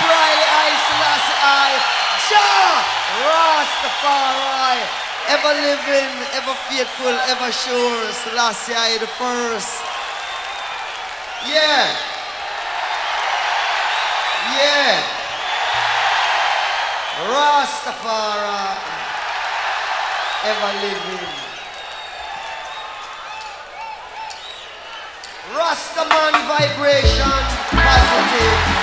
Briley I I, Jah Rastafari, ever living, ever faithful, ever sure, Selassie I the first. Yeah. Yeah. Rastafari, ever living. Rastaman vibration positive.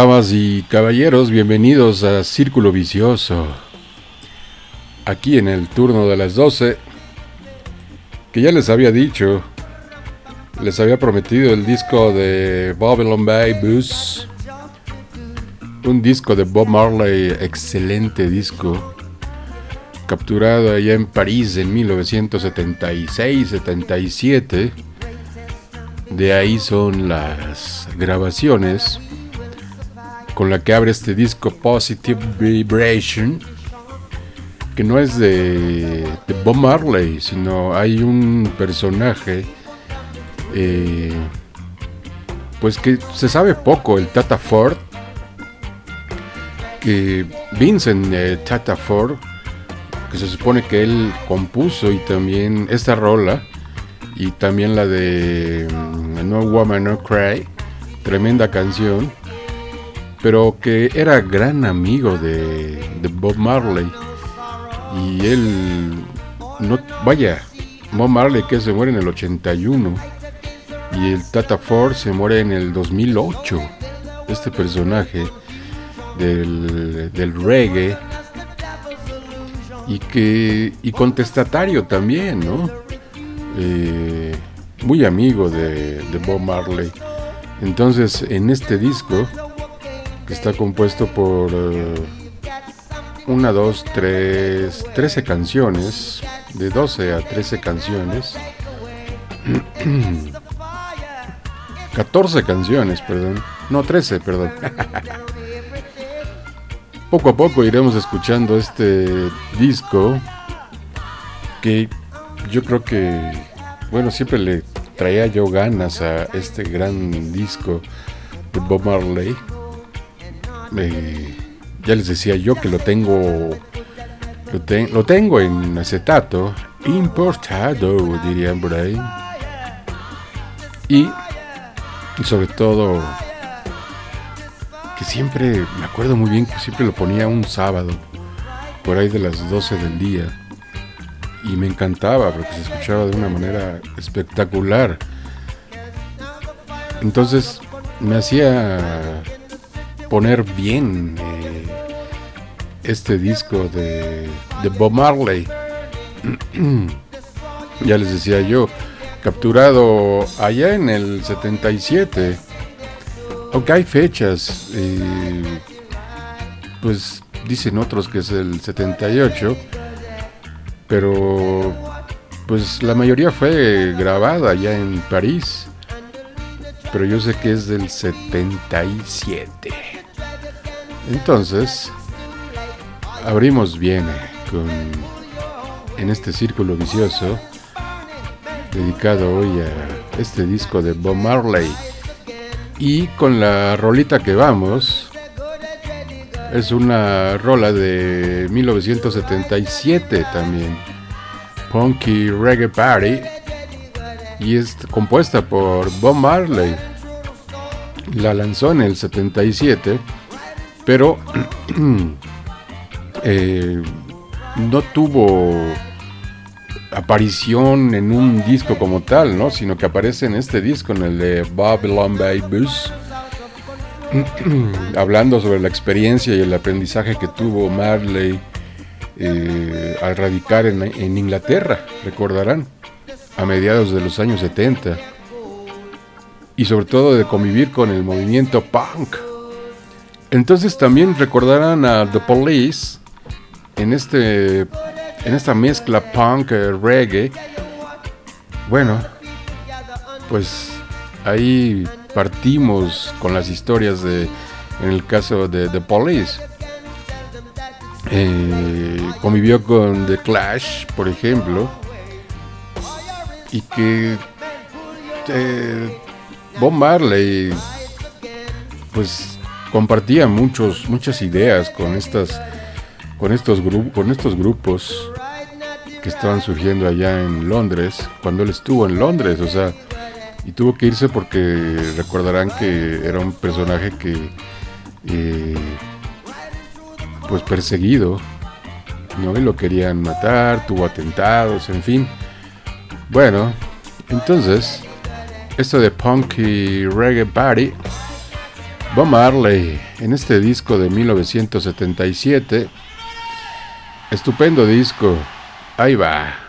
Damas y caballeros, bienvenidos a Círculo Vicioso. Aquí en el turno de las 12, que ya les había dicho, les había prometido el disco de Babylon Bay Bus. Un disco de Bob Marley, excelente disco, capturado allá en París en 1976-77. De ahí son las grabaciones con la que abre este disco Positive Vibration, que no es de, Bob Marley, sino hay un personaje, eh, pues que se sabe poco, el Tata Ford, que Vincent eh, Tata Ford, que se supone que él compuso y también esta rola, y también la de mm, No Woman No Cry, tremenda canción pero que era gran amigo de, Bob Marley. Y él, no, vaya, Bob Marley que se muere en el 81 y el Tata Ford se muere en el 2008. Este personaje del, reggae y que y contestatario también, ¿no? Eh, muy amigo de, de Bob Marley. Entonces, en este disco está compuesto por uh, una, dos, tres, trece canciones, de 12 a 13 canciones, 14 canciones, perdón, no 13, perdón. poco a poco iremos escuchando este disco que yo creo que, bueno, siempre le traía yo ganas a este gran disco de Bob Marley ya les decía yo que lo tengo lo, tengo en acetato importado dirían por ahí. Y, sobre todo que siempre me acuerdo muy bien que siempre lo ponía un sábado por ahí de las 12 del día. Y me encantaba porque se escuchaba de una manera espectacular. Entonces me hacía poner bien eh, este disco de, Bob Marley. ya les decía yo, capturado allá en el 77. Aunque hay fechas, pues dicen otros que es el 78, pero pues la mayoría fue grabada allá en París, pero yo sé que es del 77. Entonces, abrimos bien con, en este círculo vicioso dedicado hoy a este disco de Bob Marley. Y con la rolita que vamos, es una rola de 1977 también, Punky Reggae Party, y es compuesta por Bob Marley. La lanzó en el 77 pero eh, no tuvo aparición en un disco como tal, ¿no? Sino que aparece en este disco, en el de Babylon Bay Bus, hablando sobre la experiencia y el aprendizaje que tuvo Marley eh, al radicar en, Inglaterra, recordarán, a mediados de los años 70, y sobre todo de convivir con el movimiento punk entonces también recordarán a The Police en este en esta mezcla punk eh, reggae. Bueno, pues ahí partimos con las historias de en el caso de The Police. Eh, convivió con The Clash, por ejemplo, y que eh, Bob Marley, pues compartía muchos, muchas ideas con, estas, con, estos con estos grupos que estaban surgiendo allá en Londres, cuando él estuvo en Londres, o sea, y tuvo que irse porque recordarán que era un personaje que, eh, pues perseguido, ¿no? Y lo querían matar, tuvo atentados, en fin. Bueno, entonces, esto de Punky Reggae Party Bob Marley en este disco de 1977. Estupendo disco. Ahí va.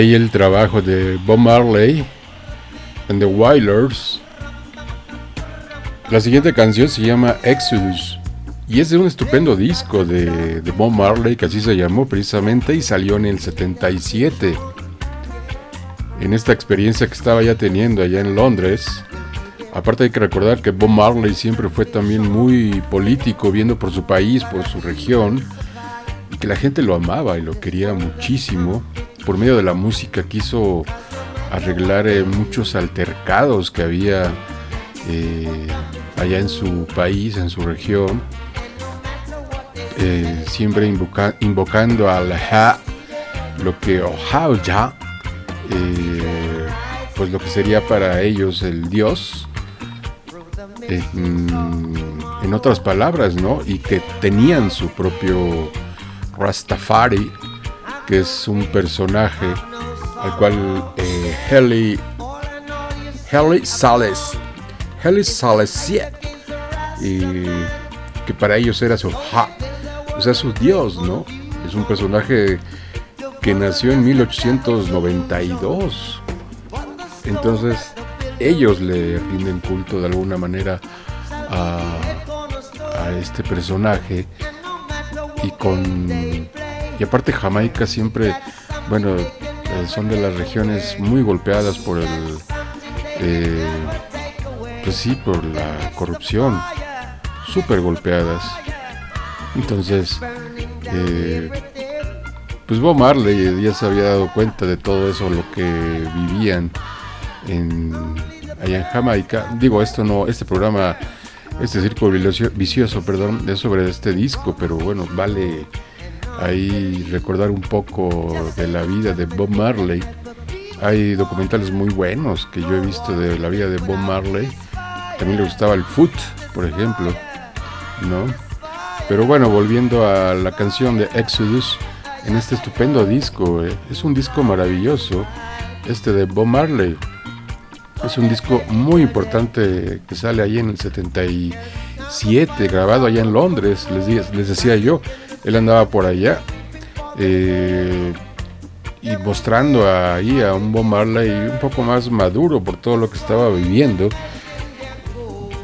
Ahí el trabajo de Bob Marley and the Wailers. La siguiente canción se llama Exodus y es de un estupendo disco de, de Bob Marley que así se llamó precisamente y salió en el 77. En esta experiencia que estaba ya teniendo allá en Londres, aparte hay que recordar que Bob Marley siempre fue también muy político, viendo por su país, por su región, y que la gente lo amaba y lo quería muchísimo por medio de la música quiso arreglar eh, muchos altercados que había eh, allá en su país, en su región, eh, siempre invocando al Ha, lo que ya, pues lo que sería para ellos el Dios, en otras palabras, ¿no? Y que tenían su propio Rastafari, que es un personaje al cual eh, Heli Heli Sales Heli Sales y que para ellos era su ha, o sea su dios, ¿no? Es un personaje que nació en 1892. Entonces ellos le rinden culto de alguna manera a, a este personaje y con y aparte Jamaica siempre, bueno, eh, son de las regiones muy golpeadas por el, eh, pues sí, por la corrupción, súper golpeadas. Entonces, eh, pues Bob Marley ya se había dado cuenta de todo eso, lo que vivían en, allá en Jamaica. Digo, esto no, este programa, este círculo vicioso, perdón, es sobre este disco, pero bueno, vale ahí recordar un poco de la vida de Bob Marley. Hay documentales muy buenos que yo he visto de la vida de Bob Marley. También le gustaba el foot, por ejemplo, ¿no? Pero bueno, volviendo a la canción de Exodus, en este estupendo disco, eh, es un disco maravilloso, este de Bob Marley. Es un disco muy importante que sale ahí en el 77, grabado allá en Londres, les, les decía yo él andaba por allá eh, y mostrando ahí a un Bob Marley un poco más maduro por todo lo que estaba viviendo,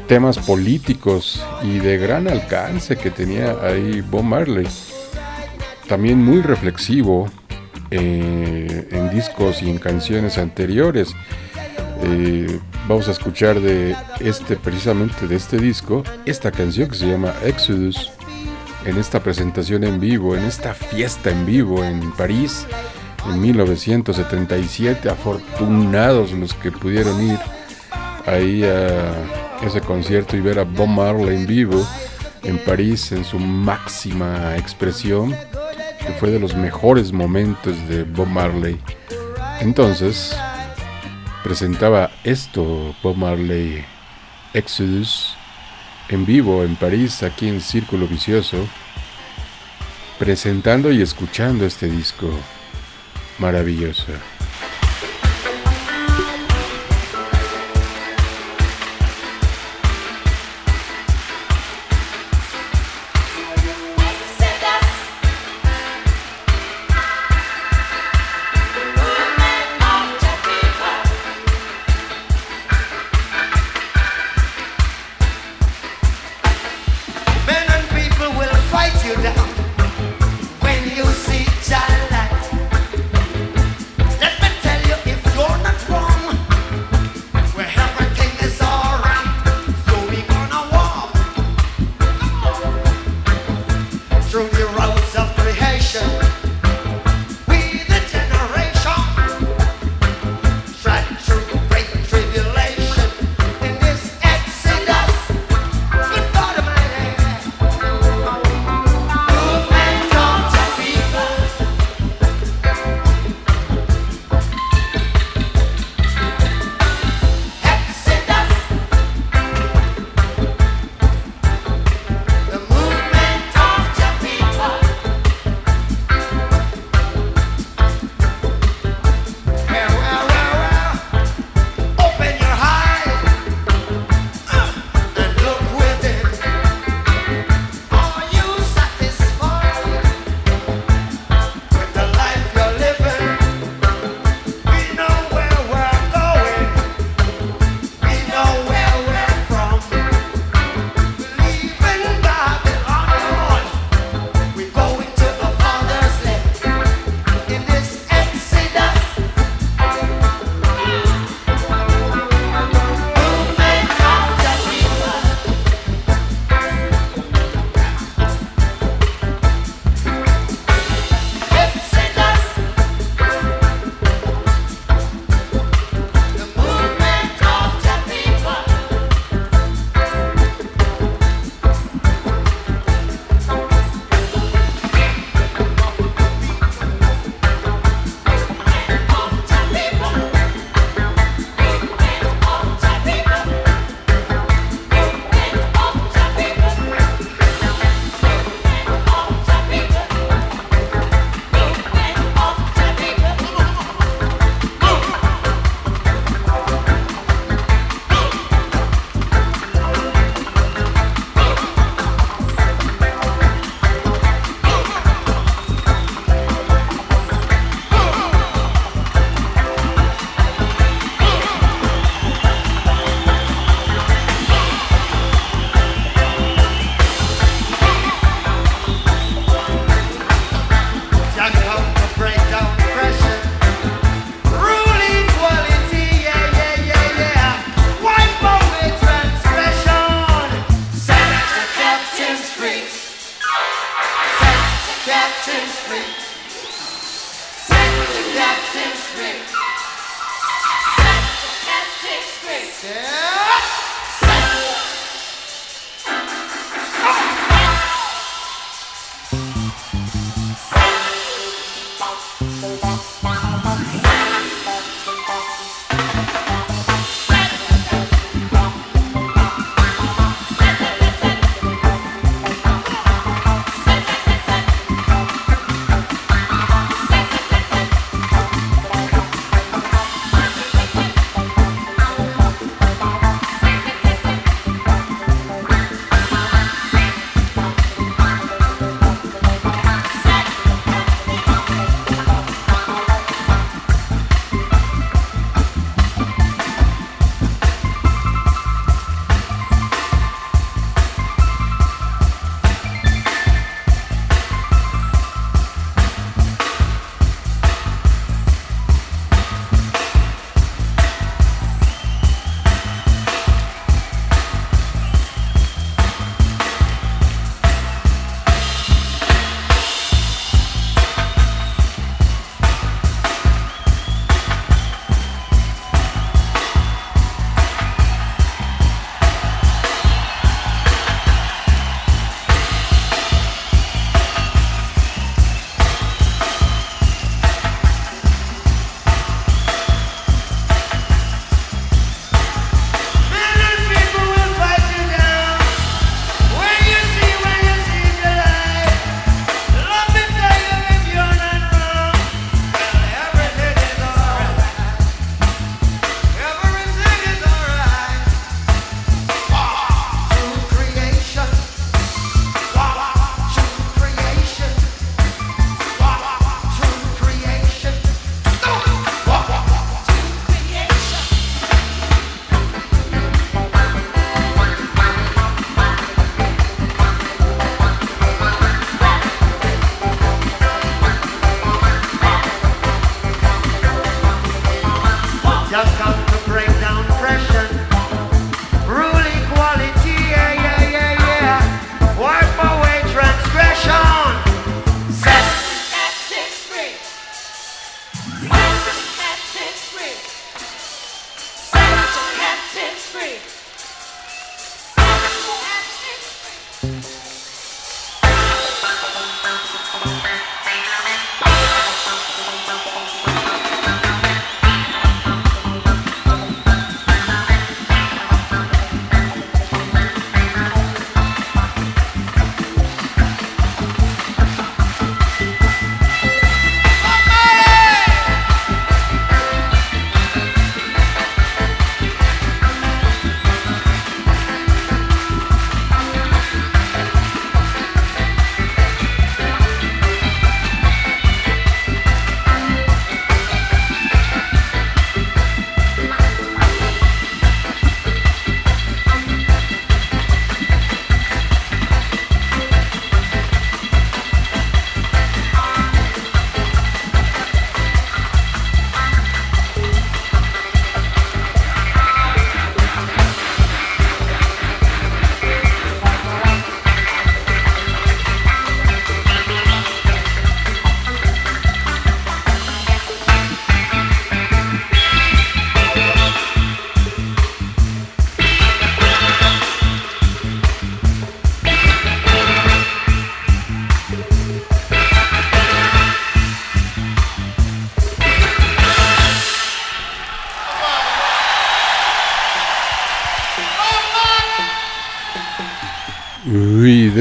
temas políticos y de gran alcance que tenía ahí Bob Marley, también muy reflexivo eh, en discos y en canciones anteriores. Eh, vamos a escuchar de este precisamente de este disco esta canción que se llama Exodus en esta presentación en vivo, en esta fiesta en vivo en París en 1977. Afortunados los que pudieron ir ahí a ese concierto y ver a Bob Marley en vivo en París en su máxima expresión, que fue de los mejores momentos de Bob Marley. Entonces, presentaba esto Bob Marley Exodus en vivo en París, aquí en Círculo Vicioso, presentando y escuchando este disco maravilloso.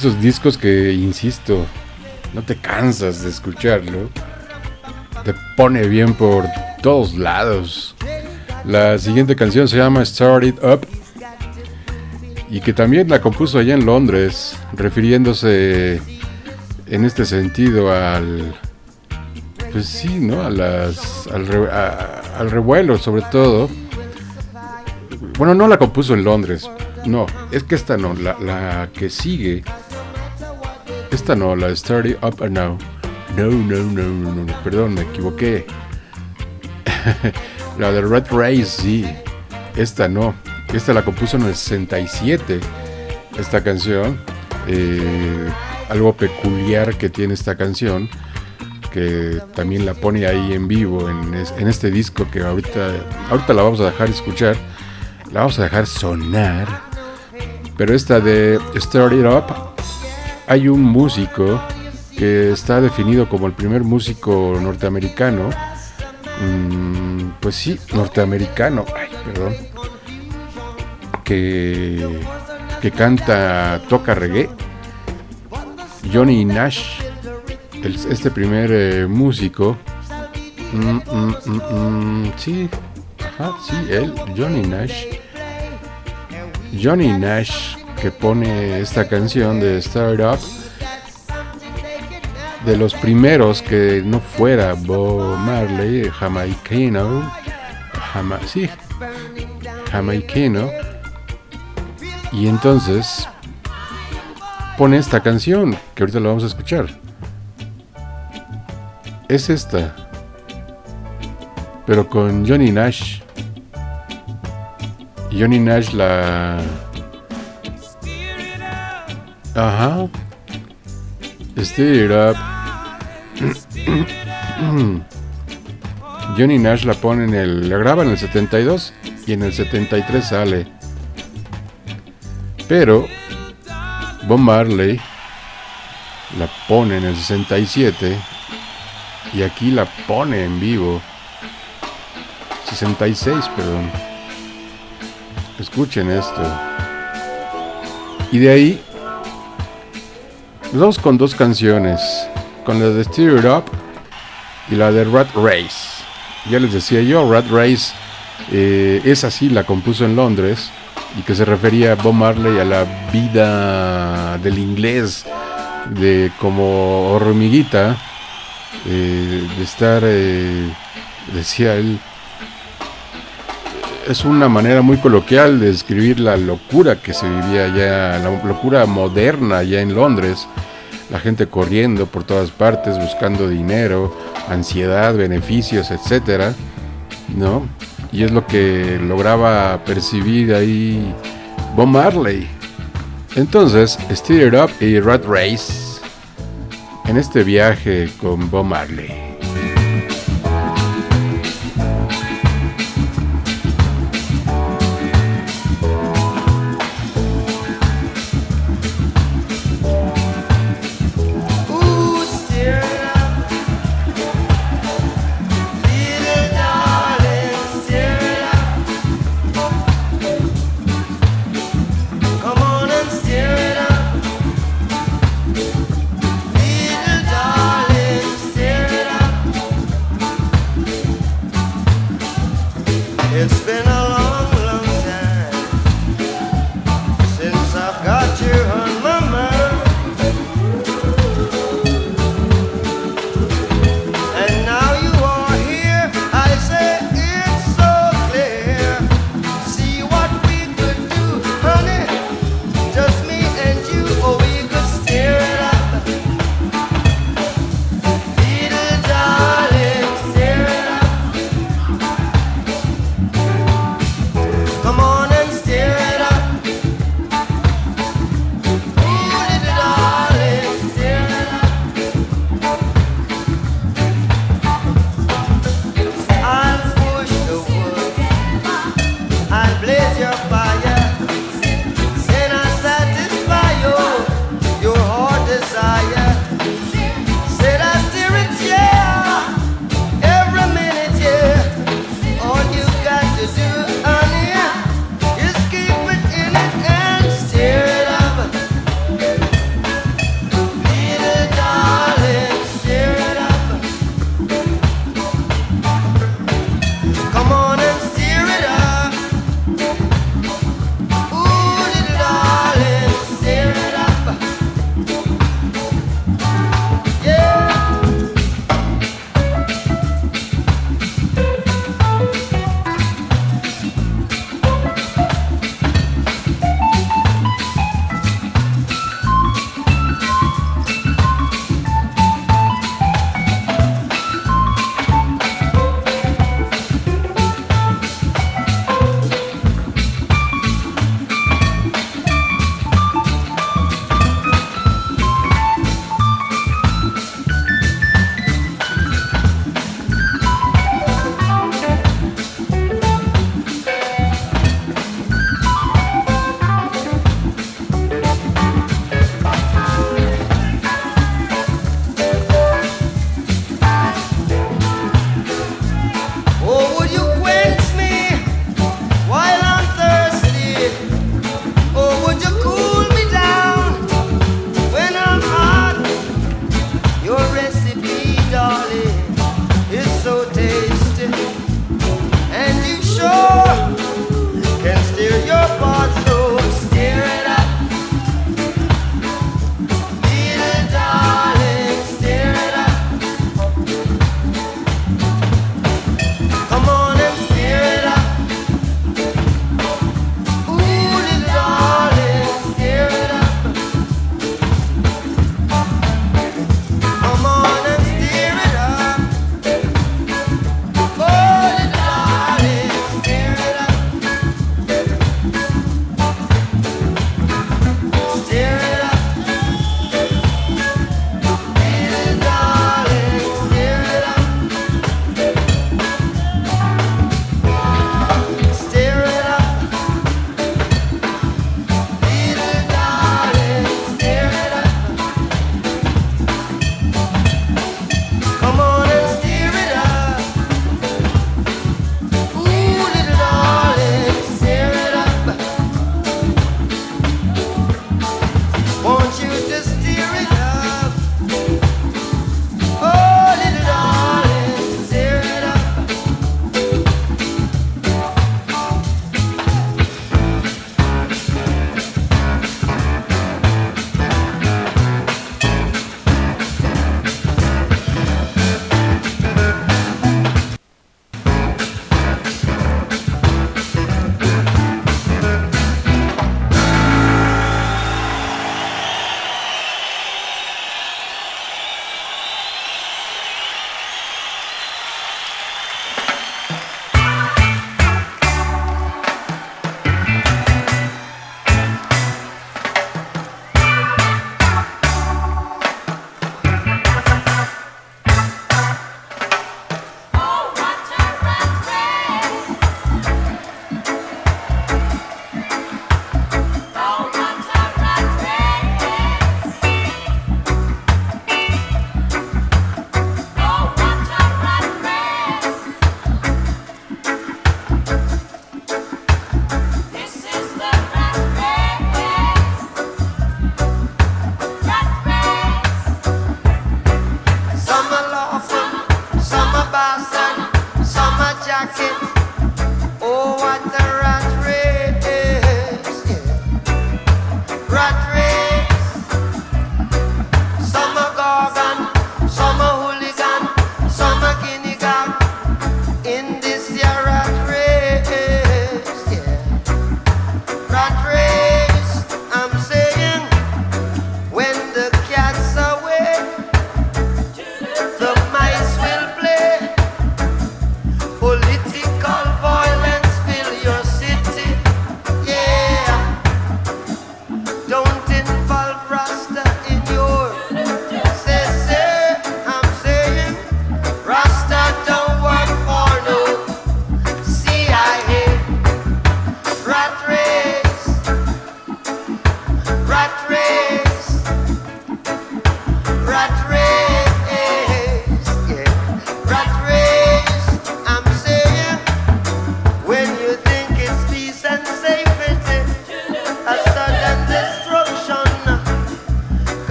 Esos discos que, insisto, no te cansas de escucharlo. Te pone bien por todos lados. La siguiente canción se llama Start It Up. Y que también la compuso allá en Londres, refiriéndose en este sentido al. Pues sí, ¿no? A las, re- al revuelo, sobre todo. Bueno, no la compuso en Londres. No, es que esta no, la, la que sigue. Esta no, la Start It Up and Now. No, no, no, no, no, perdón, me equivoqué. la de Red Race, sí. Esta no. Esta la compuso en el 67. Esta canción. Eh, algo peculiar que tiene esta canción, que también la pone ahí en vivo en, en este disco que ahorita, ahorita la vamos a dejar escuchar, la vamos a dejar sonar. Pero esta de Start It Up, hay un músico que está definido como el primer músico norteamericano. mm, pues sí, norteamericano. Ay, perdón. Que, que canta, toca reggae. Johnny Nash, el- este primer eh, músico. Mm, mm, sí, ajá, sí, él, Johnny Nash. Johnny Nash que pone esta canción de Start Up de los primeros que no fuera Bob Marley, jamaicano, jama, sí, jamaicano, y entonces pone esta canción que ahorita la vamos a escuchar. Es esta, pero con Johnny Nash. Johnny Nash la... Ajá. It Up. Johnny Nash la pone en el... La graba en el 72 y en el 73 sale. Pero Bob Marley la pone en el 67 y aquí la pone en vivo. 66, perdón. Escuchen esto. Y de ahí nos vamos con dos canciones, con la de Steer It Up y la de Rat Race. Ya les decía yo, Rat Race eh, es así, la compuso en Londres y que se refería a Bob Marley a la vida del inglés, de como hormiguita, eh, de estar, eh, decía él, es una manera muy coloquial de describir la locura que se vivía allá, la locura moderna allá en Londres. La gente corriendo por todas partes, buscando dinero, ansiedad, beneficios, etcétera, ¿no? Y es lo que lograba percibir ahí Bob Marley. Entonces, Steer It Up y Rat Race en este viaje con Bob Marley.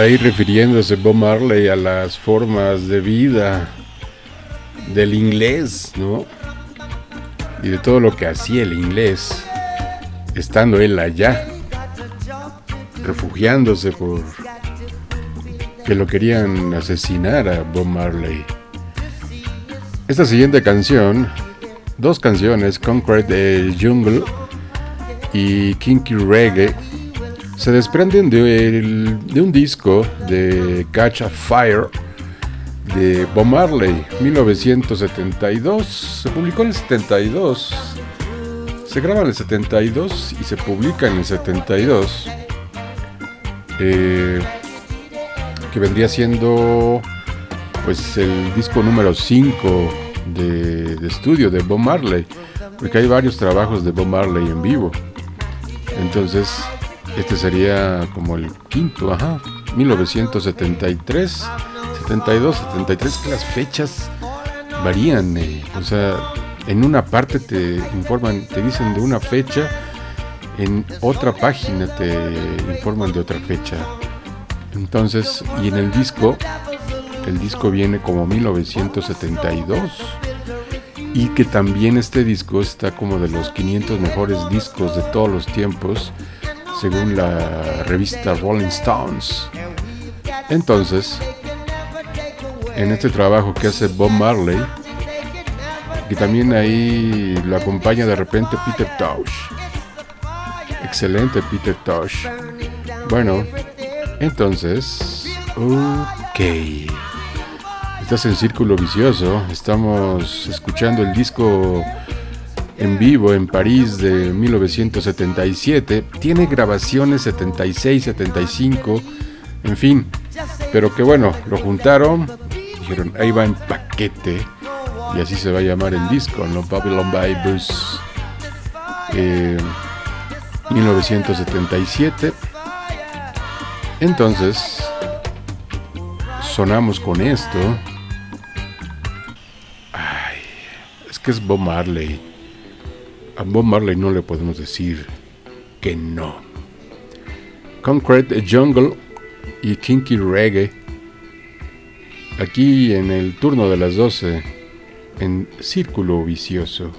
Ahí refiriéndose Bob Marley a las formas de vida del inglés, ¿no? Y de todo lo que hacía el inglés, estando él allá, refugiándose por que lo querían asesinar a Bob Marley. Esta siguiente canción, dos canciones, Concrete Jungle y Kinky Reggae, se desprenden de, un disco de Catch a Fire de Bob Marley, 1972. Se publicó en el 72. Se graba en el 72 y se publica en el 72. eh, que vendría siendo pues el disco número 5 de, de estudio de Bob Marley. Porque hay varios trabajos de Bob Marley en vivo. Entonces, este sería como el quinto, ajá, 1973, 72, 73, que las fechas varían. eh, O sea, en una parte te informan, te dicen de una fecha, en otra página te informan de otra fecha. Entonces, y en el disco, el disco viene como 1972 y que también este disco está como de los 500 mejores discos de todos los tiempos según la revista Rolling Stones. Entonces, en este trabajo que hace Bob Marley, que también ahí lo acompaña de repente Peter Tosh. Excelente Peter Tosh. Bueno, entonces, ok. Estás en Círculo Vicioso. Estamos escuchando el disco en vivo en París de 1977. Tiene grabaciones 76, 75, en fin. Pero que bueno, lo juntaron. Dijeron, ahí va en paquete. Y así se va a llamar el disco, ¿no? Babylon by Bus. Eh, 1977. Entonces, sonamos con esto. Ay, es que es Bob Marley. A Bob Marley no le podemos decir que no. Concrete Jungle y Kinky Reggae. Aquí en el turno de las 12, en Círculo Vicioso.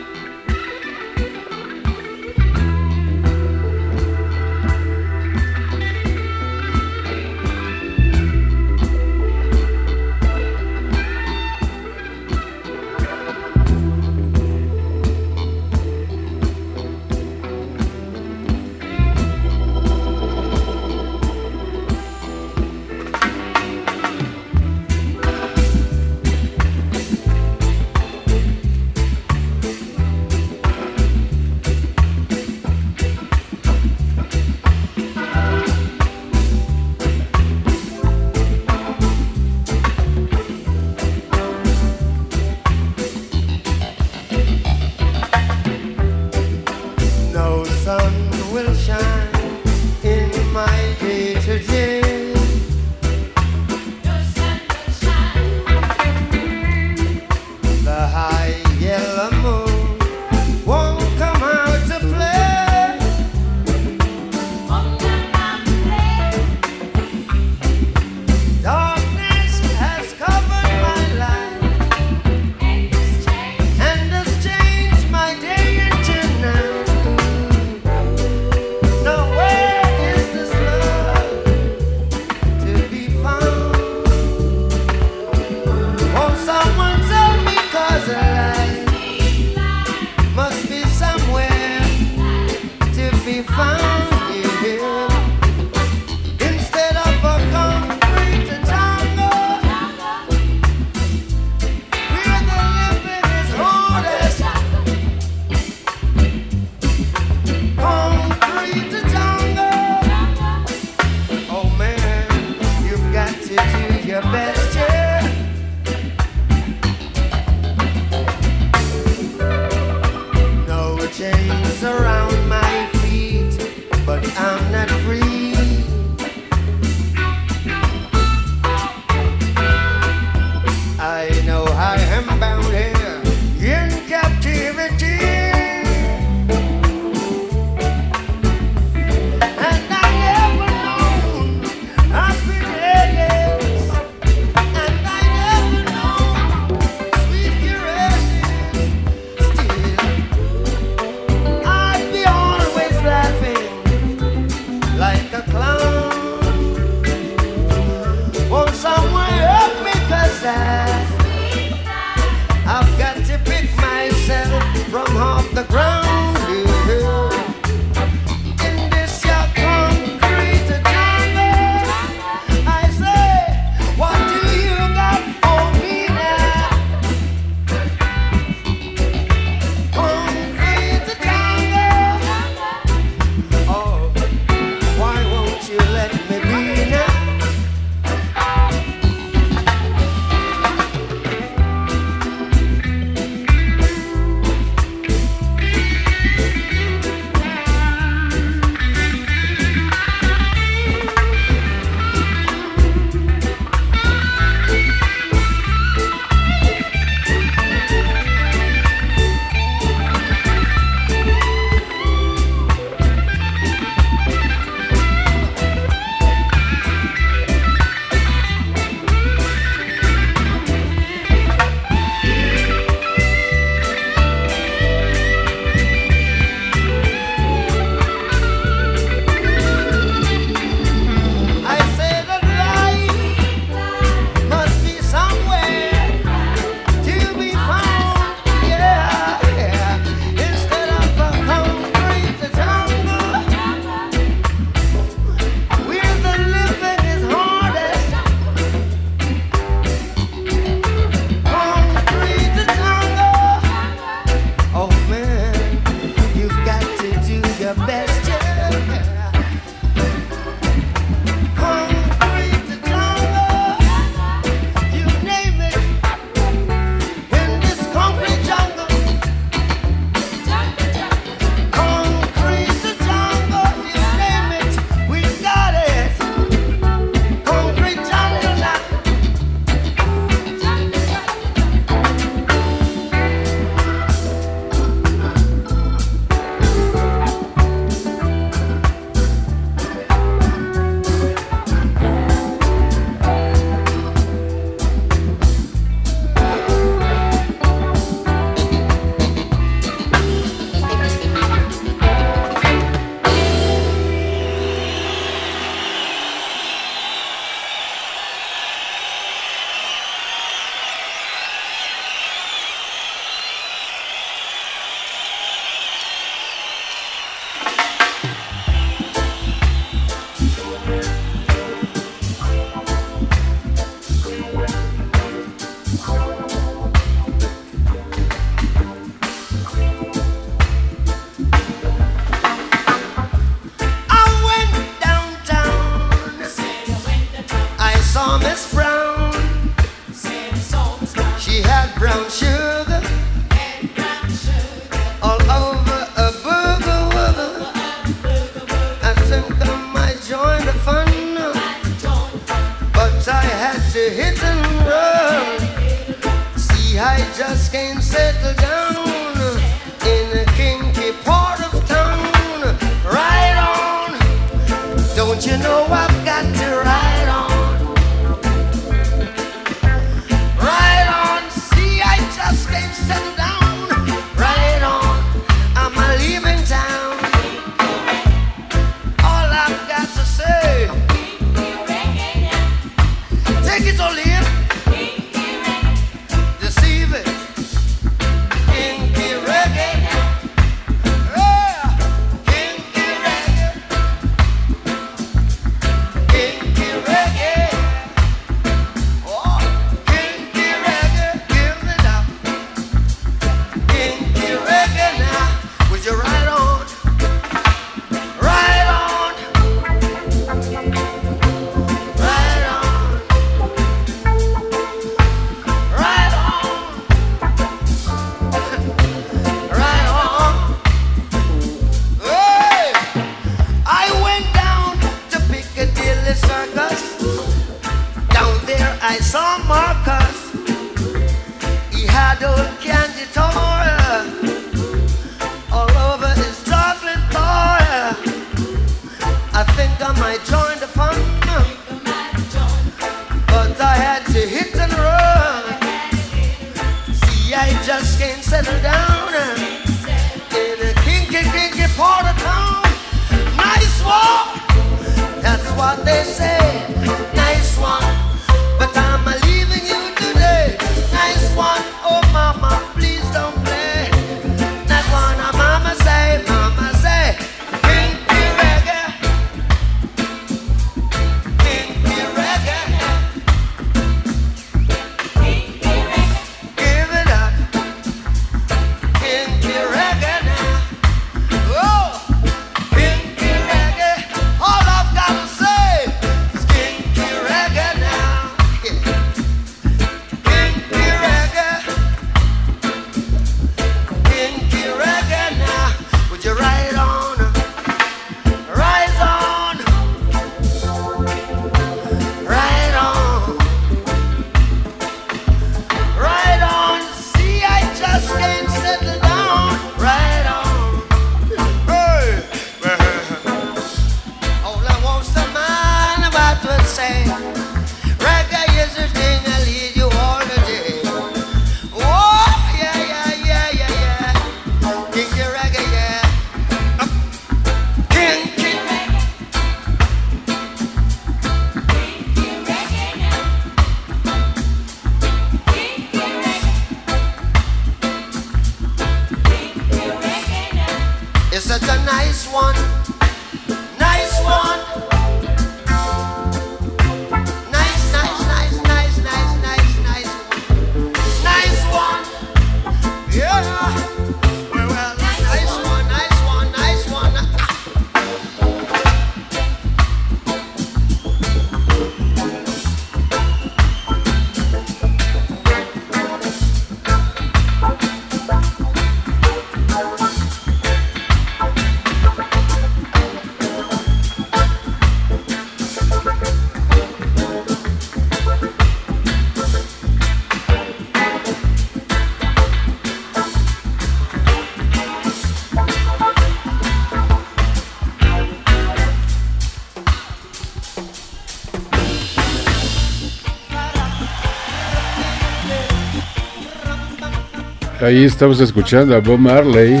Ahí estamos escuchando a Bob Marley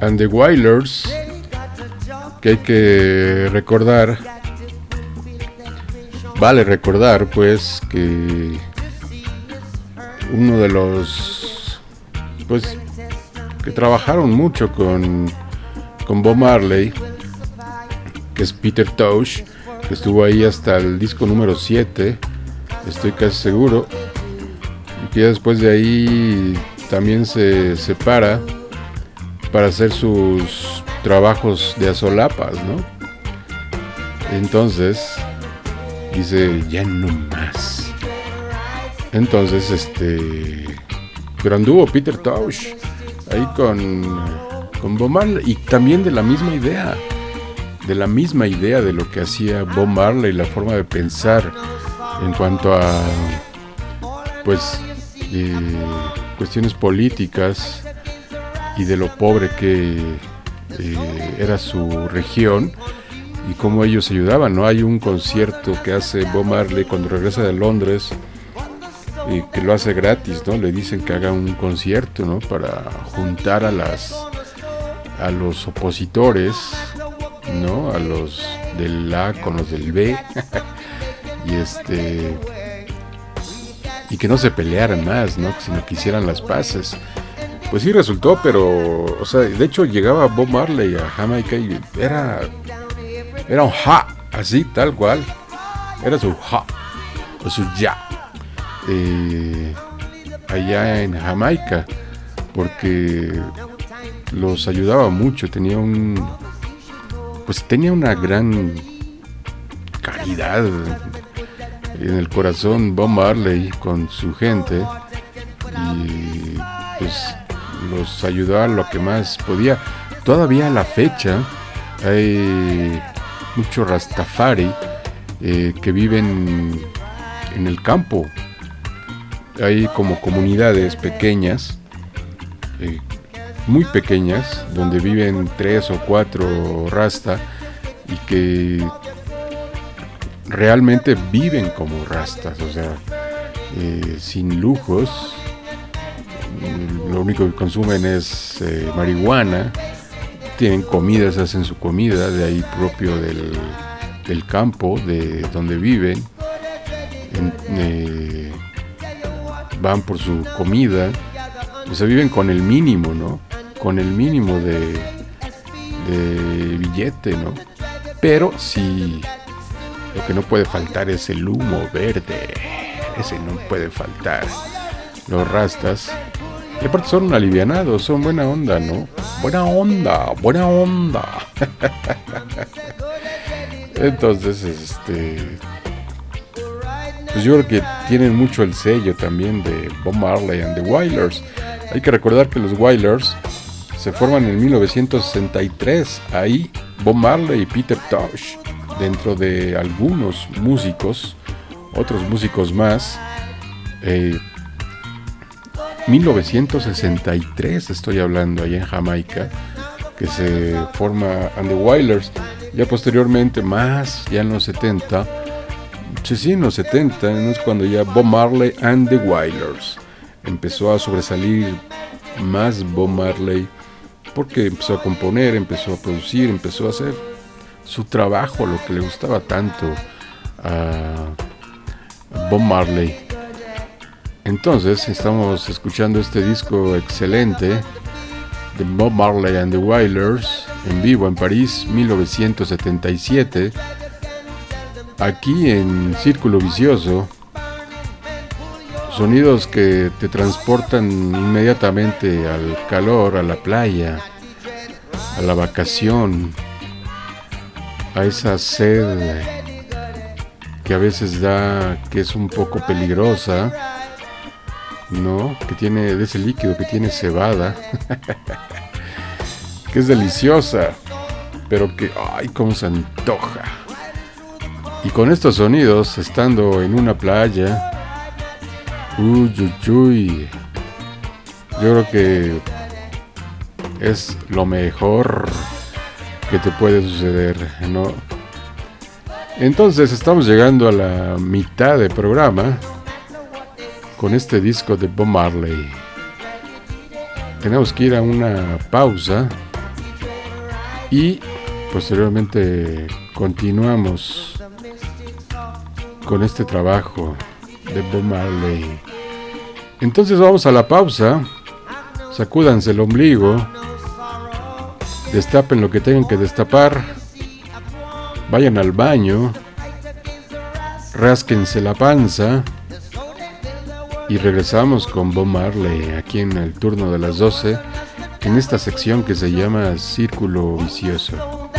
and the Wailers, que hay que recordar, vale recordar pues que uno de los, pues, que trabajaron mucho con, con Bob Marley, que es Peter Tosh, que estuvo ahí hasta el disco número 7, estoy casi seguro, y que después de ahí también se separa para hacer sus trabajos de asolapas, ¿no? Entonces, dice, ya no más. Entonces, este, pero anduvo Peter Tosh ahí con, con Bob Marley y también de la misma idea, de la misma idea de lo que hacía Bob Marley, la forma de pensar en cuanto a, pues, eh, cuestiones políticas y de lo pobre que eh, era su región y cómo ellos ayudaban, ¿no? Hay un concierto que hace Bob Marley cuando regresa de Londres y que lo hace gratis, ¿no? Le dicen que haga un concierto, ¿no? Para juntar a las a los opositores, ¿no? A los del A con los del B. y este y que no se pelearan más, ¿no? Sino que hicieran las paces. Pues sí resultó, pero, o sea, de hecho llegaba Bob Marley a Jamaica y era, era un ja, así, tal cual. Era su ja, o su ya, eh, allá en Jamaica, porque los ayudaba mucho, tenía un, pues tenía una gran caridad en el corazón Bob Marley con su gente y pues los ayudó a lo que más podía. Todavía a la fecha hay muchos Rastafari eh, que viven en el campo. Hay como comunidades pequeñas, eh, muy pequeñas, donde viven tres o cuatro Rasta y que realmente viven como rastas, o sea, eh, sin lujos. Lo único que consumen es eh, marihuana. Tienen comidas, hacen su comida de ahí propio del, del campo, de donde viven. En- eh, van por su comida. O sea, viven con el mínimo, ¿no? Con el mínimo de, de billete, ¿no? Pero sí, lo que no puede faltar es el humo verde. Ese no puede faltar. Los rastas. Y aparte son alivianados, son buena onda, ¿no? Buena onda, buena onda. Entonces, este. Pues yo creo que tienen mucho el sello también de Bob Marley and the Wailers. Hay que recordar que los Wailers se forman en 1963. Ahí Bob Marley y Peter Tosh, dentro de algunos músicos, otros músicos más. eh, 1963 estoy hablando allá en Jamaica, que se forma And the Wailers. Ya posteriormente, más, ya en los 70, sí, sí, en los 70, ¿no? es cuando ya Bob Marley and the Wailers empezó a sobresalir más Bob Marley, porque empezó a componer, empezó a producir, empezó a hacer su trabajo, lo que le gustaba tanto a Bob Marley. Entonces estamos escuchando este disco excelente de Bob Marley and the Wailers en vivo en París 1977. Aquí en Círculo Vicioso, sonidos que te transportan inmediatamente al calor, a la playa, a la vacación, a esa sed que a veces da, que es un poco peligrosa, ¿no? Que tiene de ese líquido que tiene cebada, que es deliciosa, pero que, ay, cómo se antoja. Y con estos sonidos, estando en una playa, uy, yo creo que es lo mejor que te puede suceder, ¿no? Entonces estamos llegando a la mitad del programa con este disco de Bob Marley. Tenemos que ir a una pausa y posteriormente continuamos con este trabajo de Bob Marley. Entonces vamos a la pausa, sacúdanse el ombligo, destapen lo que tengan que destapar, vayan al baño, rásquense la panza y regresamos con Bob Marley aquí en el turno de las 12 en esta sección que se llama Círculo Vicioso.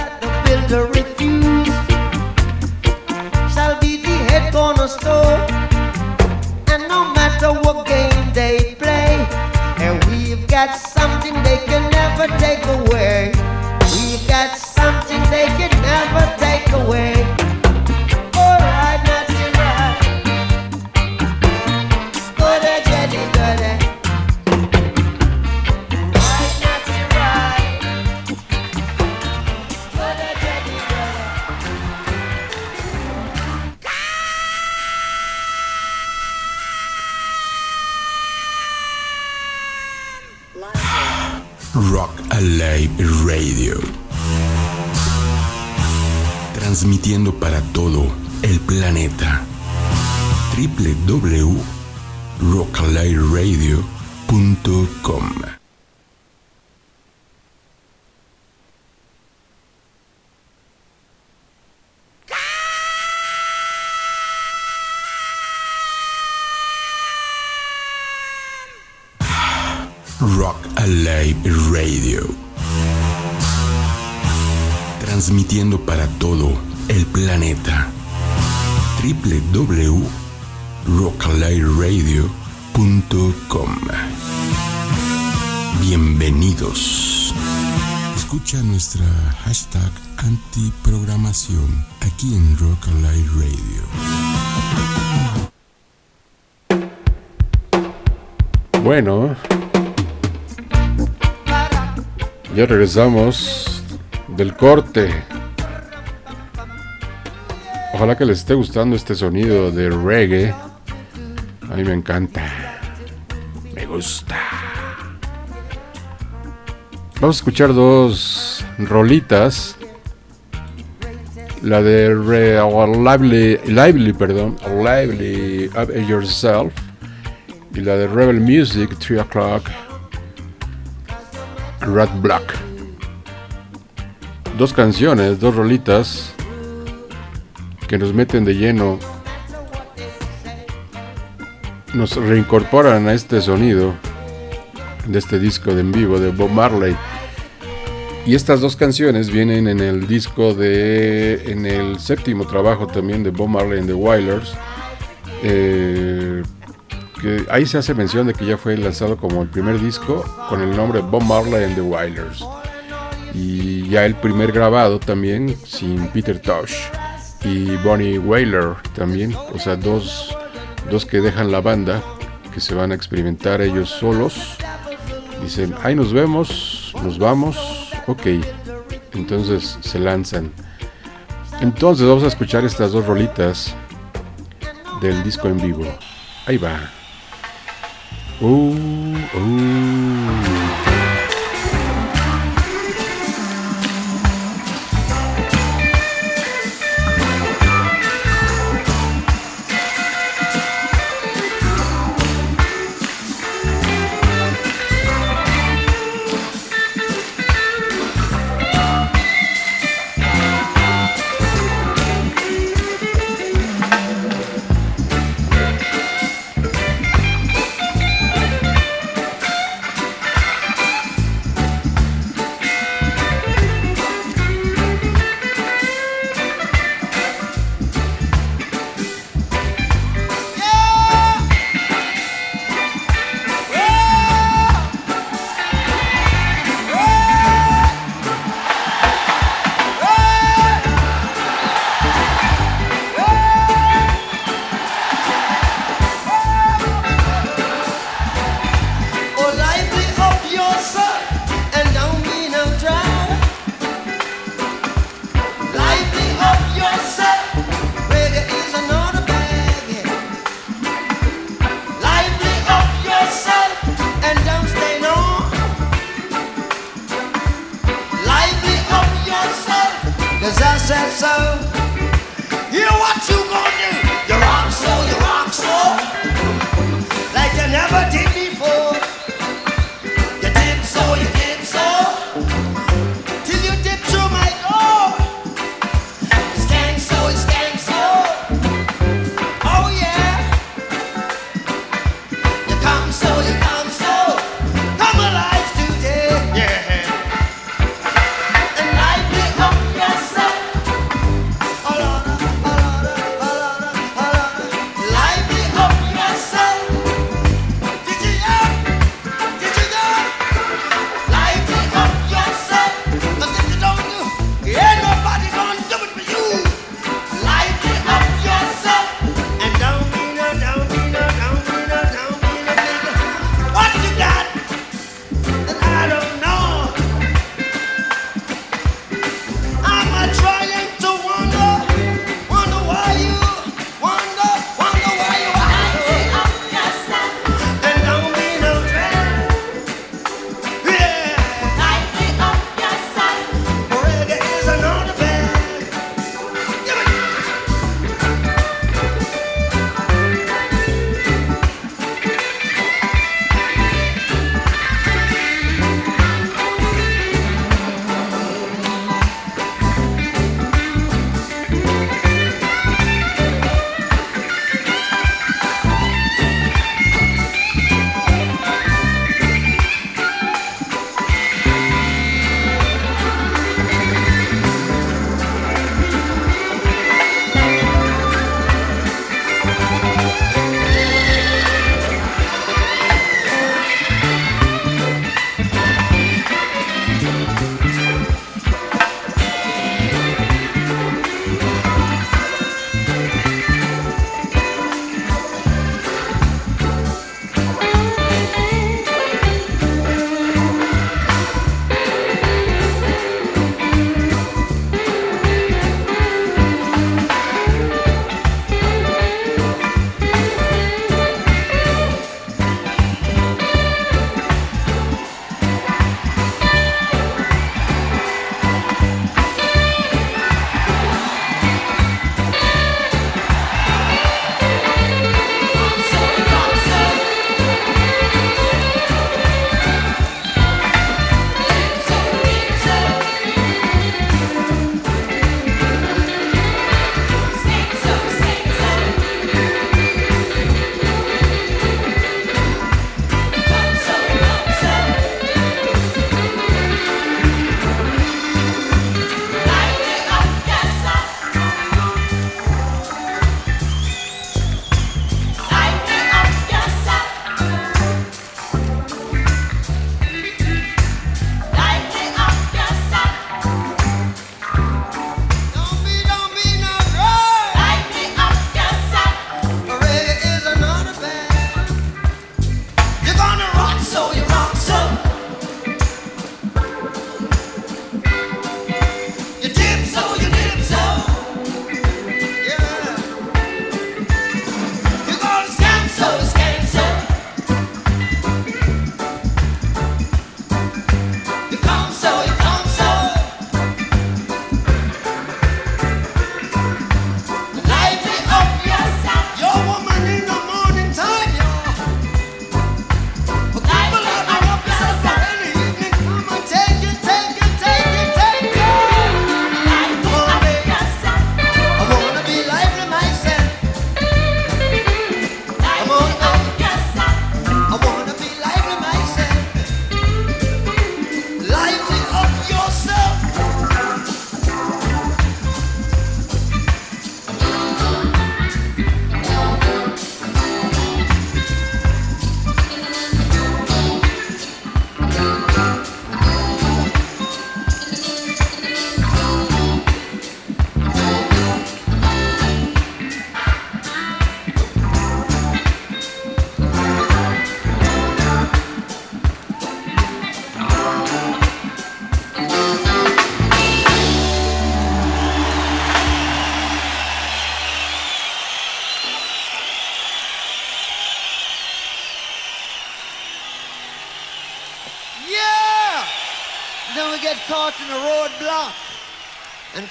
Nuestra hashtag antiprogramación aquí en Rock Alive Radio. Bueno, ya regresamos del corte. Ojalá que les esté gustando este sonido de reggae. A mí me encanta. Me gusta. Vamos a escuchar dos rolitas. La de Re- Lively, Lively, perdón, Lively Up Yourself y la de Rebel Music 3 O'Clock Rat Black. Dos canciones, dos rolitas que nos meten de lleno, nos reincorporan a este sonido de este disco de en vivo de Bob Marley. Y estas dos canciones vienen en el disco de. en el séptimo trabajo también de Bob Marley and the Wailers. Eh, que ahí se hace mención de que ya fue lanzado como el primer disco con el nombre Bob Marley and the Wailers. Y ya el primer grabado también sin Peter Tosh y Bonnie Wailer también. O sea, dos, dos que dejan la banda, que se van a experimentar ellos solos. Dicen, ahí nos vemos, nos vamos, ok. Entonces se lanzan. Entonces vamos a escuchar estas dos rolitas del disco en vivo. Ahí va. Uh, uh.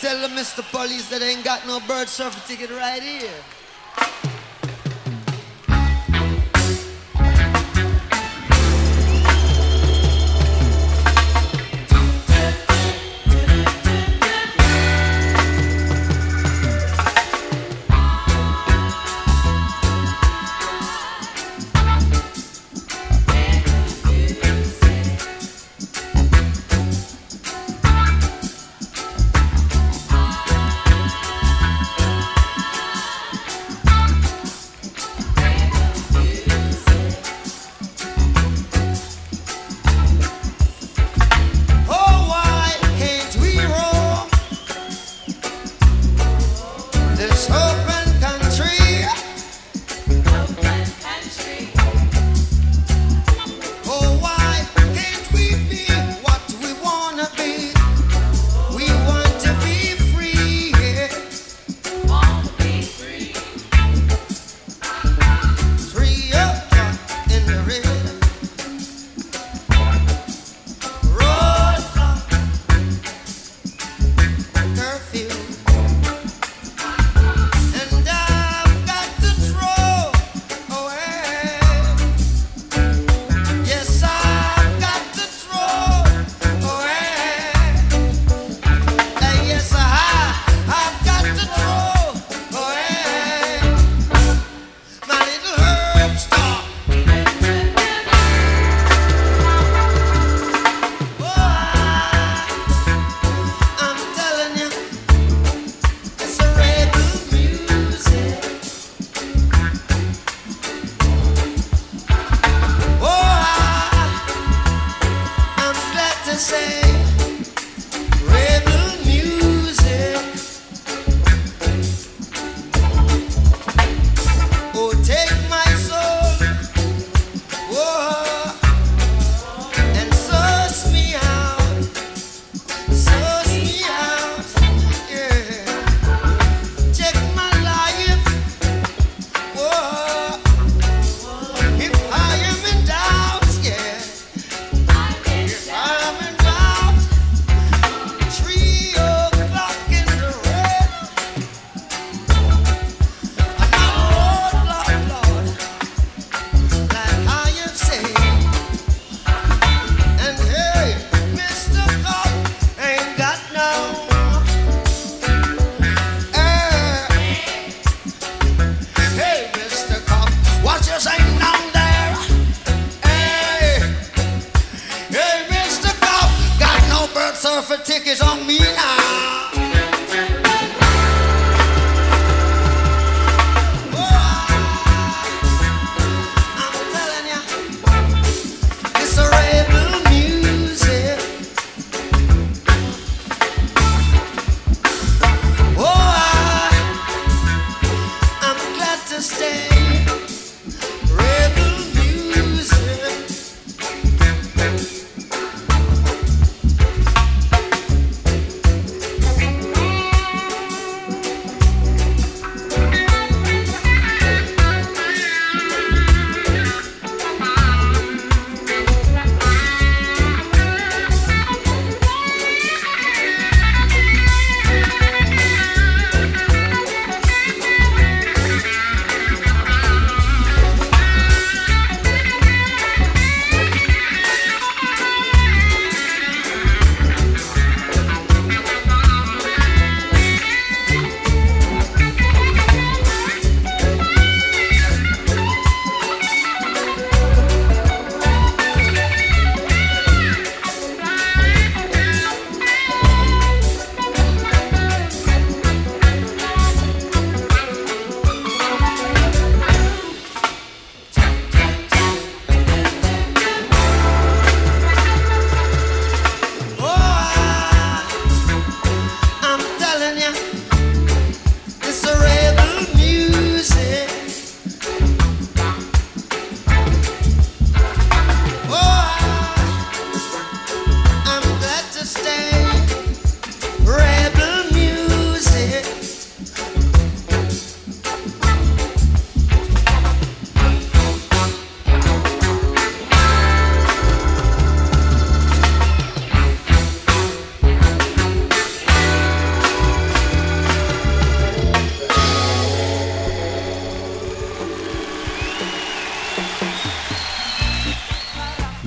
tell the Mr. Police that I ain't got no bird surfer ticket right here.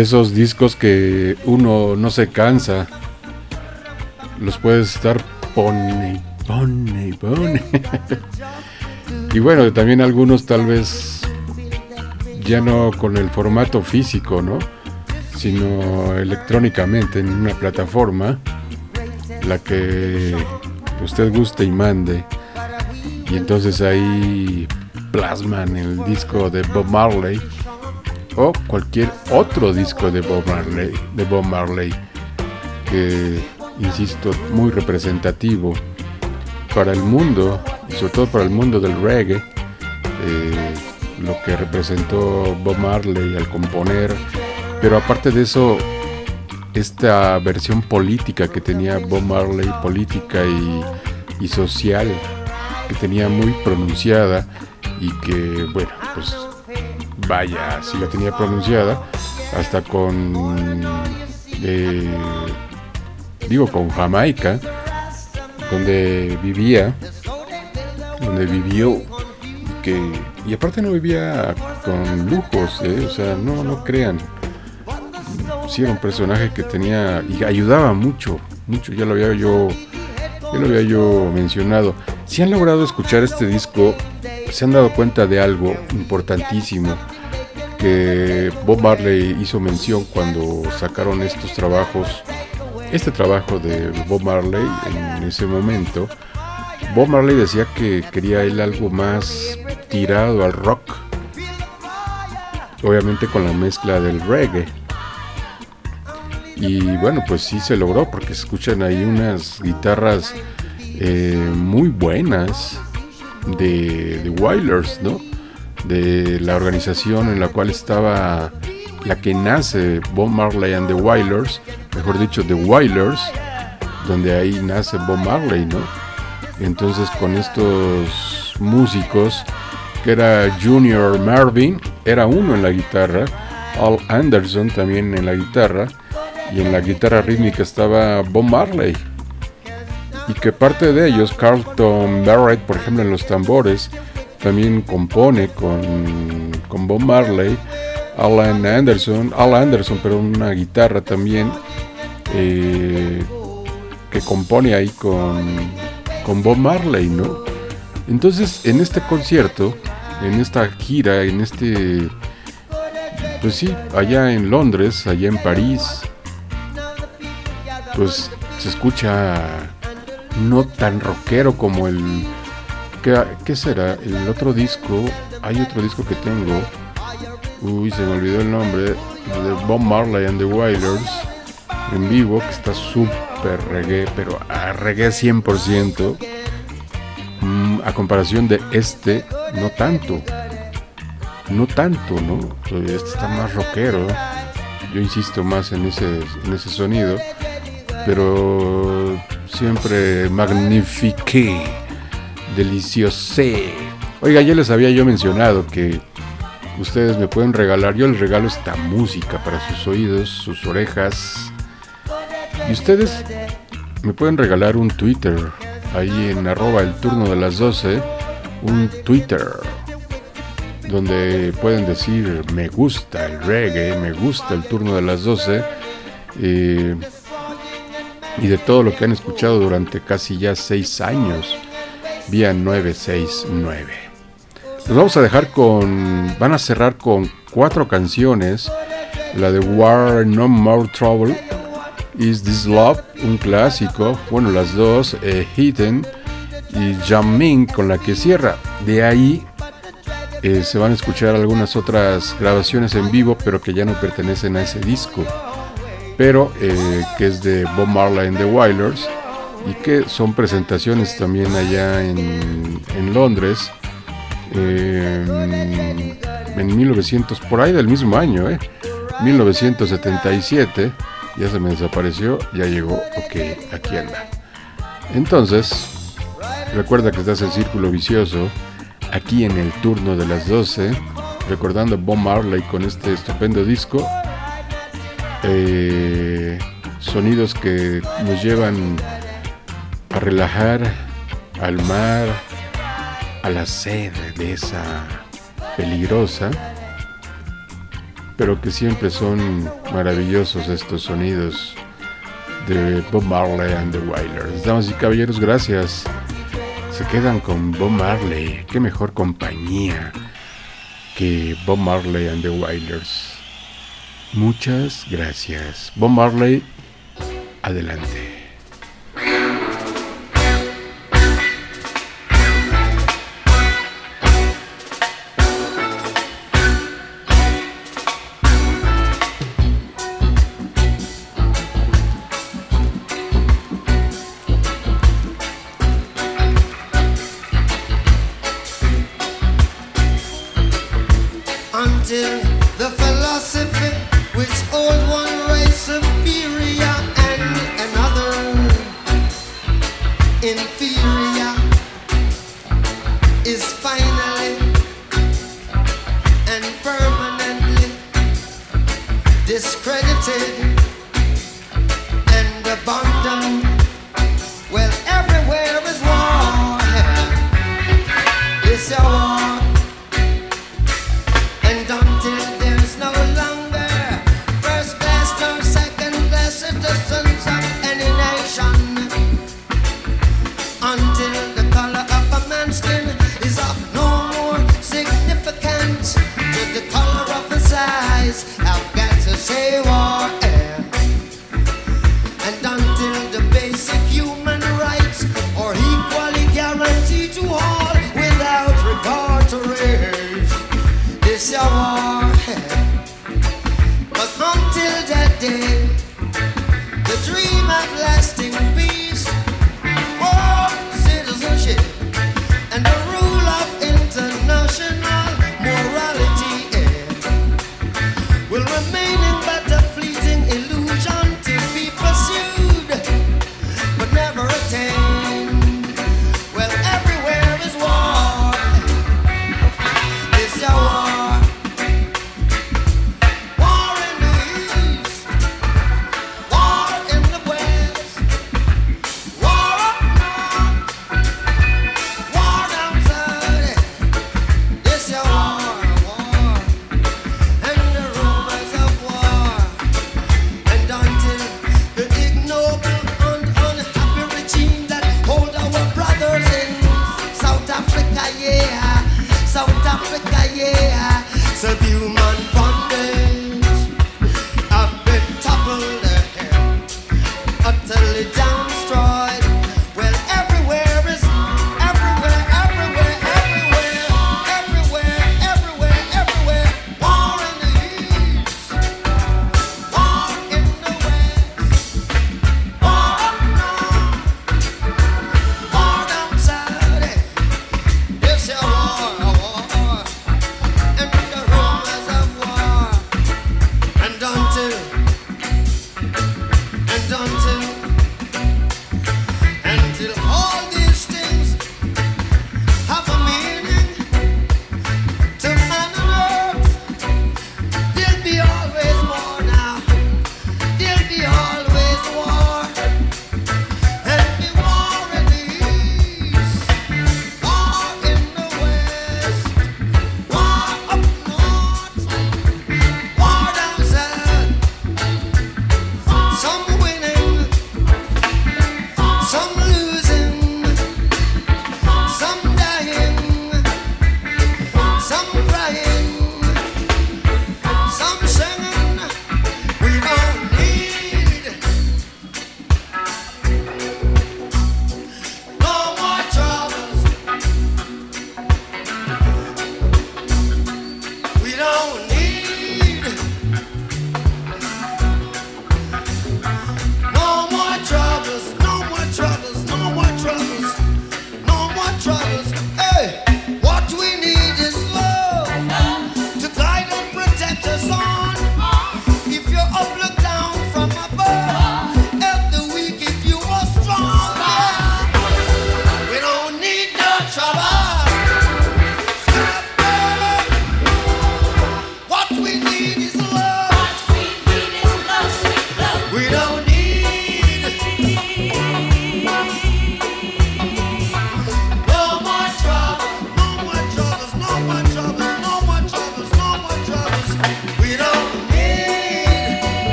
Esos discos que uno no se cansa. Los puedes estar pone, pone, pone. y bueno, también algunos tal vez ya no con el formato físico, ¿no? Sino electrónicamente en una plataforma, la que usted guste y mande. Y entonces ahí plasman el disco de Bob Marley o cualquier otro disco de Bob Marley, de Bob Marley que, insisto, muy representativo para el mundo y sobre todo para el mundo del reggae, eh, lo que representó Bob Marley al componer, pero aparte de eso, esta versión política que tenía Bob Marley, política y, y social, que tenía muy pronunciada y que, bueno, pues vaya, si la tenía pronunciada, hasta con, eh, digo, con Jamaica, donde vivía, donde vivió, que, y aparte no vivía con lujos, eh, o sea, no, no crean, sí era un personaje que tenía, y ayudaba mucho, mucho, ya lo había yo, ya lo había yo mencionado. Si han logrado escuchar este disco, se han dado cuenta de algo importantísimo que Bob Marley hizo mención cuando sacaron estos trabajos, este trabajo de Bob Marley en ese momento. Bob Marley decía que quería él algo más tirado al rock, obviamente con la mezcla del reggae. Y bueno, pues sí se logró porque escuchan ahí unas guitarras eh, muy buenas de, de Wailers, ¿no? De la organización en la cual estaba la que nace Bob Marley and the Wailers, mejor dicho, The Wailers, donde ahí nace Bob Marley, ¿no? Entonces con estos músicos, que era Junior Marvin, era uno en la guitarra, Al Anderson también en la guitarra, y en la guitarra rítmica estaba Bob Marley. Y que parte de ellos, Carlton Barrett, por ejemplo, en los tambores, también compone con, con Bob Marley. Alan Anderson, Al Anderson, pero una guitarra también eh, que compone ahí con, con Bob Marley, ¿no? Entonces, en este concierto, en esta gira, en este, pues sí, allá en Londres, allá en París, pues se escucha no tan rockero como el, ¿qué, qué será? El otro disco, hay otro disco que tengo, uy, se me olvidó el nombre, de Bob Marley and the Wailers, en vivo, que está súper reggae, pero a reggae 100%, mm, a comparación de este, no tanto, no tanto, ¿no? Este está más rockero, yo insisto más en ese, en ese sonido, pero siempre magnifique, deliciosé. Oiga, ya les había yo mencionado que ustedes me pueden regalar, yo les regalo esta música para sus oídos, sus orejas. Y ustedes me pueden regalar un Twitter, ahí en arroba el turno de las 12, un Twitter, donde pueden decir me gusta el reggae, me gusta el turno de las 12. eh, y de todo lo que han escuchado durante casi ya seis años, vía 969. Los vamos a dejar con, van a cerrar con cuatro canciones, la de War No More Trouble, Is This Love, un clásico, bueno las dos, eh, Hidden y Jamming con la que cierra. De ahí eh, se van a escuchar algunas otras grabaciones en vivo, pero que ya no pertenecen a ese disco pero eh, que es de Bob Marley and the Wailers y que son presentaciones también allá en, Londres eh, en 1900 por ahí del mismo año eh, 1977 ya se me desapareció ya llegó ok aquí anda. Entonces recuerda que estás en círculo vicioso aquí en el turno de las 12 recordando Bob Marley con este estupendo disco eh, sonidos que nos llevan a relajar al mar, a la sed de esa peligrosa, pero que siempre son maravillosos estos sonidos de Bob Marley and the Wailers. Damas y caballeros, gracias. Se quedan con Bob Marley. Qué mejor compañía que Bob Marley and the Wailers. Muchas gracias. Bon Marley, adelante.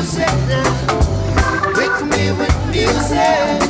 Music now. Hit me with music.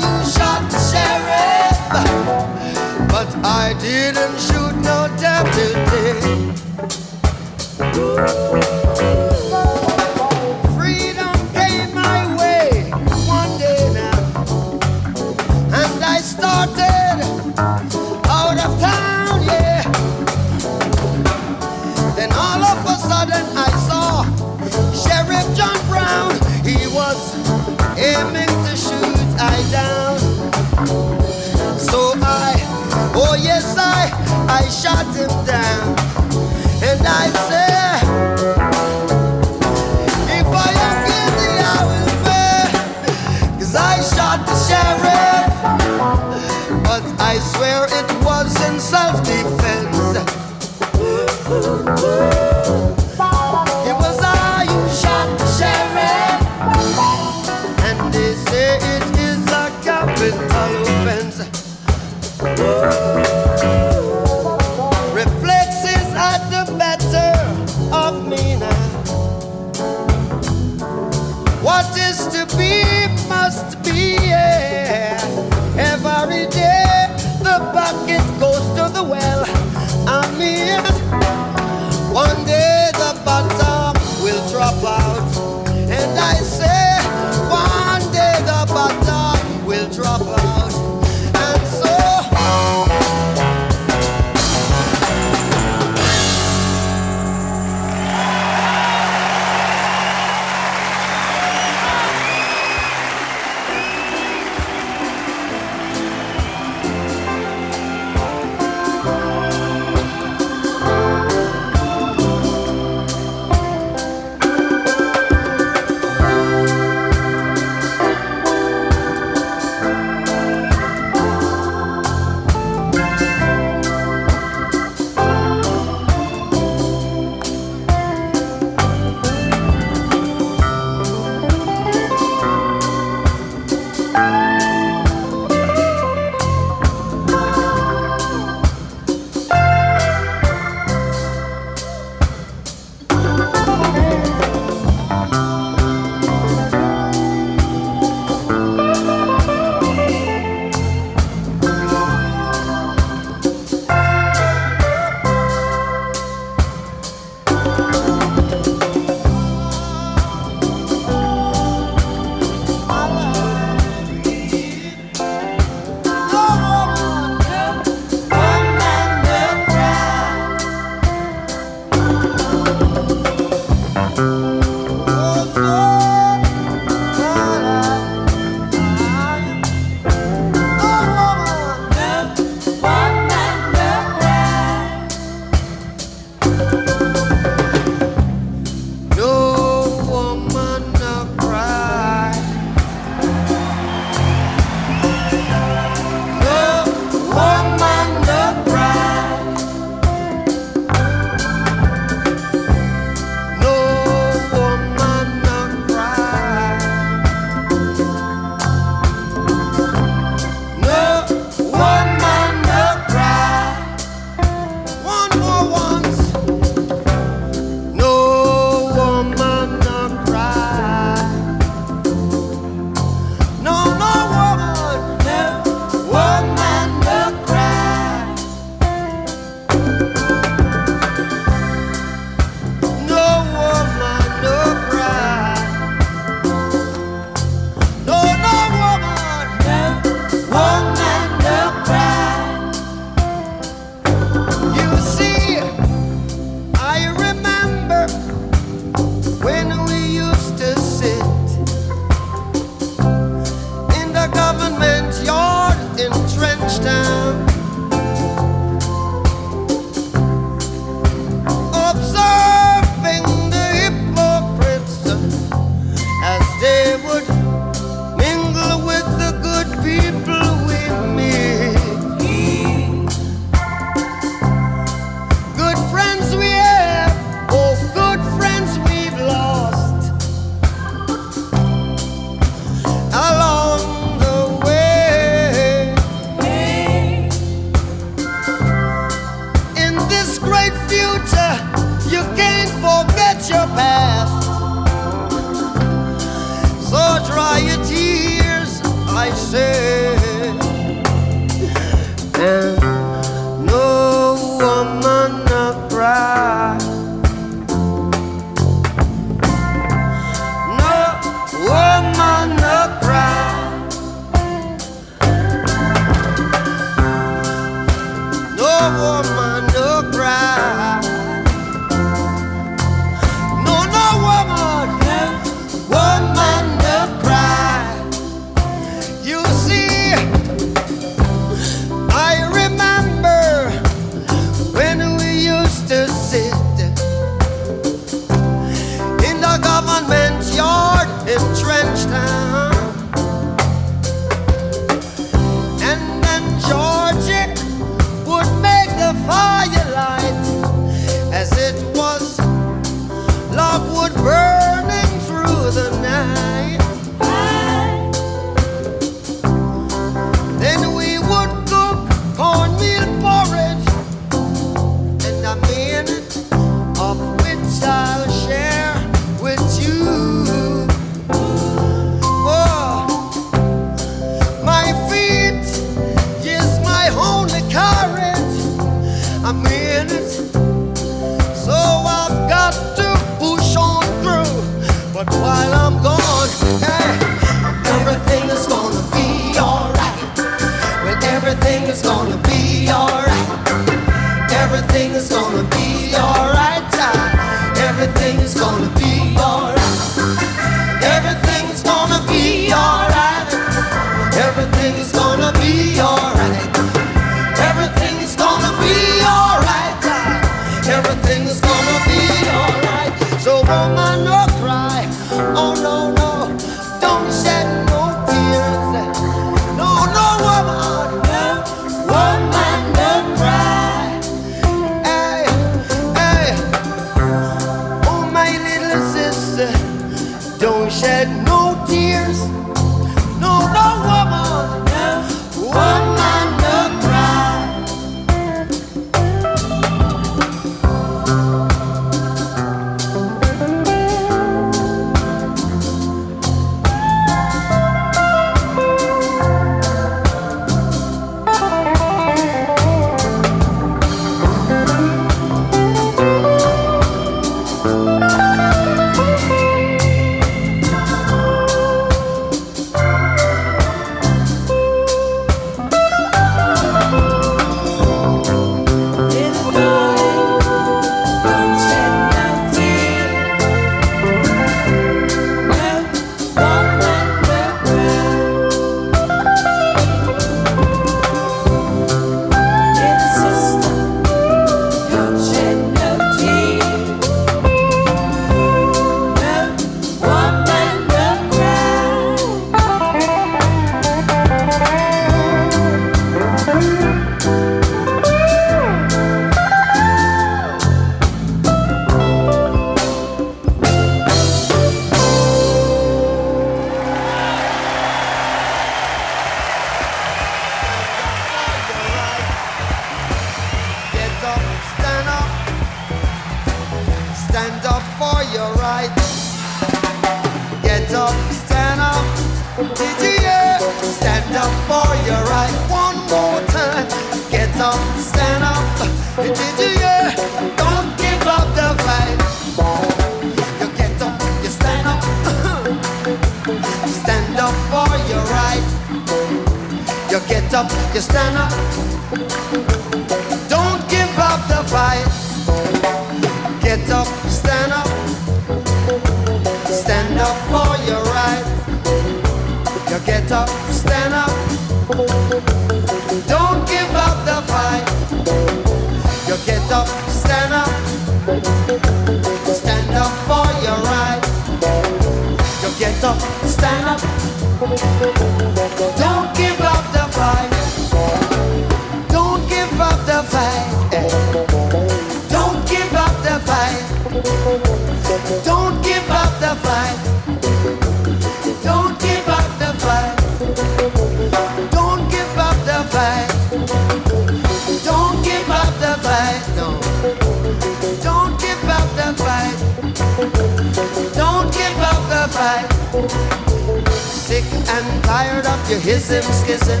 you hism schism.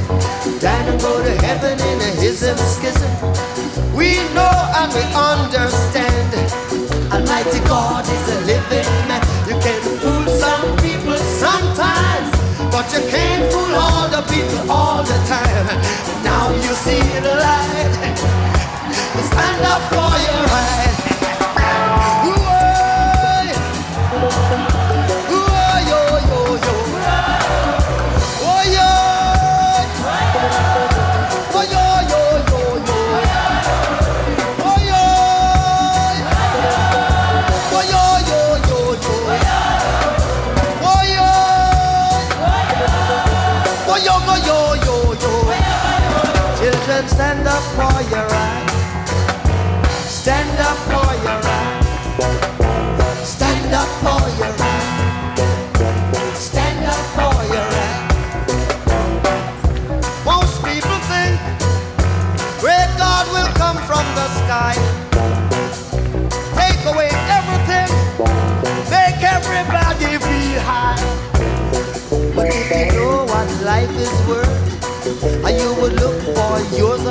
Down and go to heaven in a hism schism. We know and we understand. Almighty God is a living man. You can fool some people sometimes, but you can't fool all the people all the time. Now you see the light. Stand up for your right.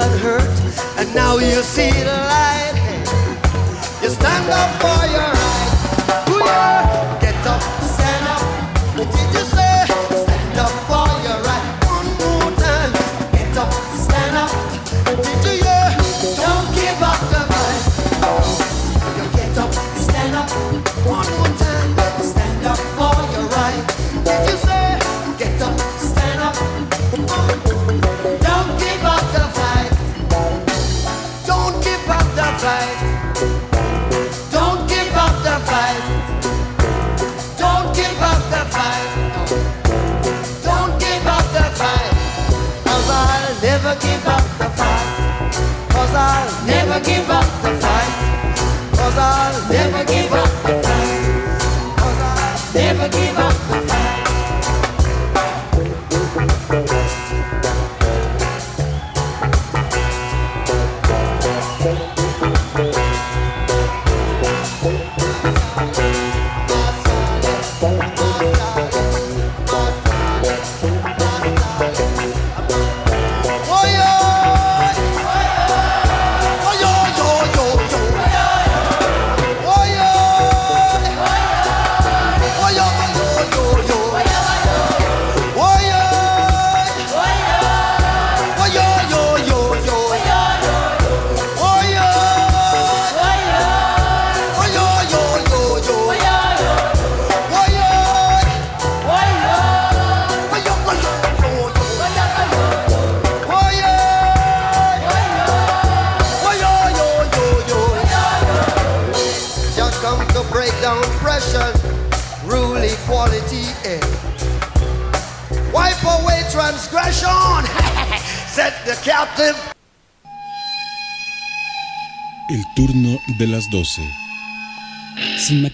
unhurt, and now you see the light. You stand up for your right. Booyah!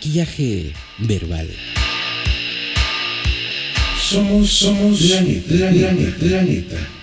maquillaje verbal. Somos, somos la neta, la, la.